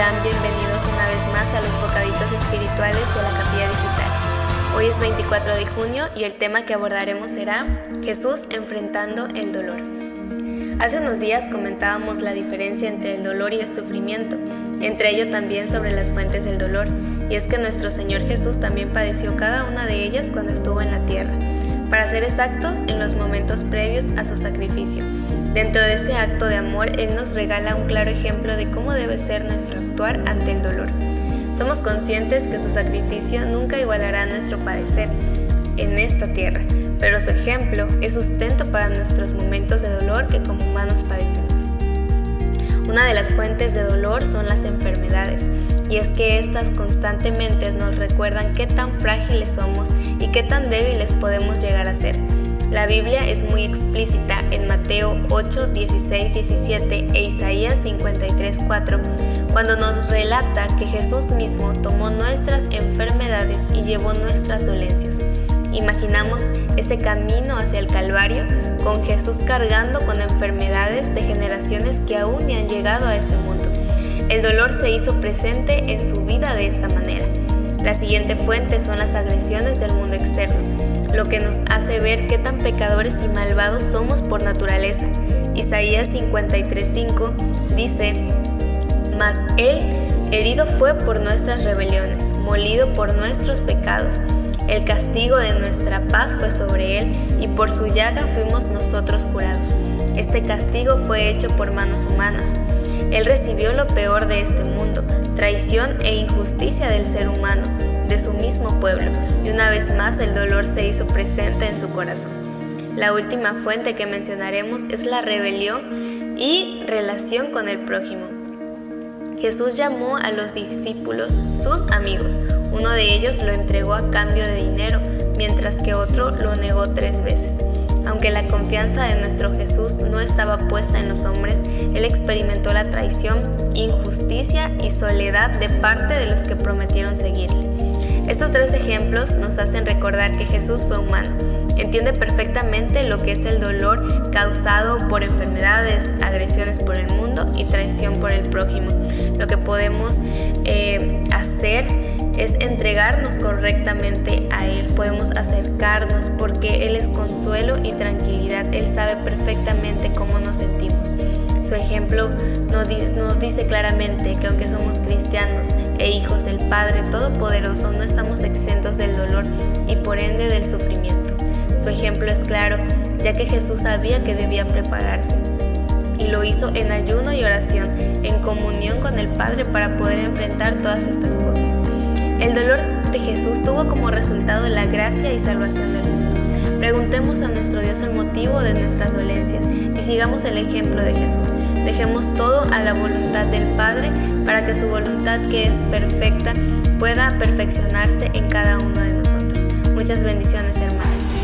sean bienvenidos una vez más a los bocaditos espirituales de la Capilla Digital. Hoy es 24 de junio y el tema que abordaremos será Jesús enfrentando el dolor. Hace unos días comentábamos la diferencia entre el dolor y el sufrimiento, entre ello también sobre las fuentes del dolor, y es que nuestro Señor Jesús también padeció cada una de ellas cuando estuvo en la tierra, para ser exactos en los momentos previos a su sacrificio. Dentro de ese acto de amor, Él nos regala un claro ejemplo de cómo debe ser nuestro actuar ante el dolor. Somos conscientes que su sacrificio nunca igualará nuestro padecer en esta tierra, pero su ejemplo es sustento para nuestros momentos de dolor que como humanos padecemos. Una de las fuentes de dolor son las enfermedades, y es que estas constantemente nos recuerdan qué tan frágiles somos y qué tan débiles podemos llegar a ser. La Biblia es muy explícita en Mateo 8, 16, 17 e Isaías 53, 4, cuando nos relata que Jesús mismo tomó nuestras enfermedades y llevó nuestras dolencias. Imaginamos ese camino hacia el Calvario con Jesús cargando con enfermedades de generaciones que aún ni han llegado a este mundo. El dolor se hizo presente en su vida de esta manera. La siguiente fuente son las agresiones del mundo externo, lo que nos hace ver qué tan pecadores y malvados somos por naturaleza. Isaías 53:5 dice, Mas Él herido fue por nuestras rebeliones, molido por nuestros pecados. El castigo de nuestra paz fue sobre él y por su llaga fuimos nosotros curados. Este castigo fue hecho por manos humanas. Él recibió lo peor de este mundo, traición e injusticia del ser humano, de su mismo pueblo, y una vez más el dolor se hizo presente en su corazón. La última fuente que mencionaremos es la rebelión y relación con el prójimo. Jesús llamó a los discípulos sus amigos. De ellos lo entregó a cambio de dinero, mientras que otro lo negó tres veces. Aunque la confianza de nuestro Jesús no estaba puesta en los hombres, Él experimentó la traición, injusticia y soledad de parte de los que prometieron seguirle. Estos tres ejemplos nos hacen recordar que Jesús fue humano. Entiende perfectamente lo que es el dolor causado por enfermedades, agresiones por el mundo y traición por el prójimo. Lo que podemos eh, hacer es entregarnos correctamente a Él, podemos acercarnos porque Él es consuelo y tranquilidad, Él sabe perfectamente cómo nos sentimos. Su ejemplo nos dice claramente que aunque somos cristianos e hijos del Padre Todopoderoso, no estamos exentos del dolor y por ende del sufrimiento. Su ejemplo es claro, ya que Jesús sabía que debía prepararse y lo hizo en ayuno y oración, en comunión con el Padre para poder enfrentar todas estas cosas. El dolor de Jesús tuvo como resultado la gracia y salvación del mundo. Preguntemos a nuestro Dios el motivo de nuestras dolencias y sigamos el ejemplo de Jesús. Dejemos todo a la voluntad del Padre para que su voluntad, que es perfecta, pueda perfeccionarse en cada uno de nosotros. Muchas bendiciones, hermanos.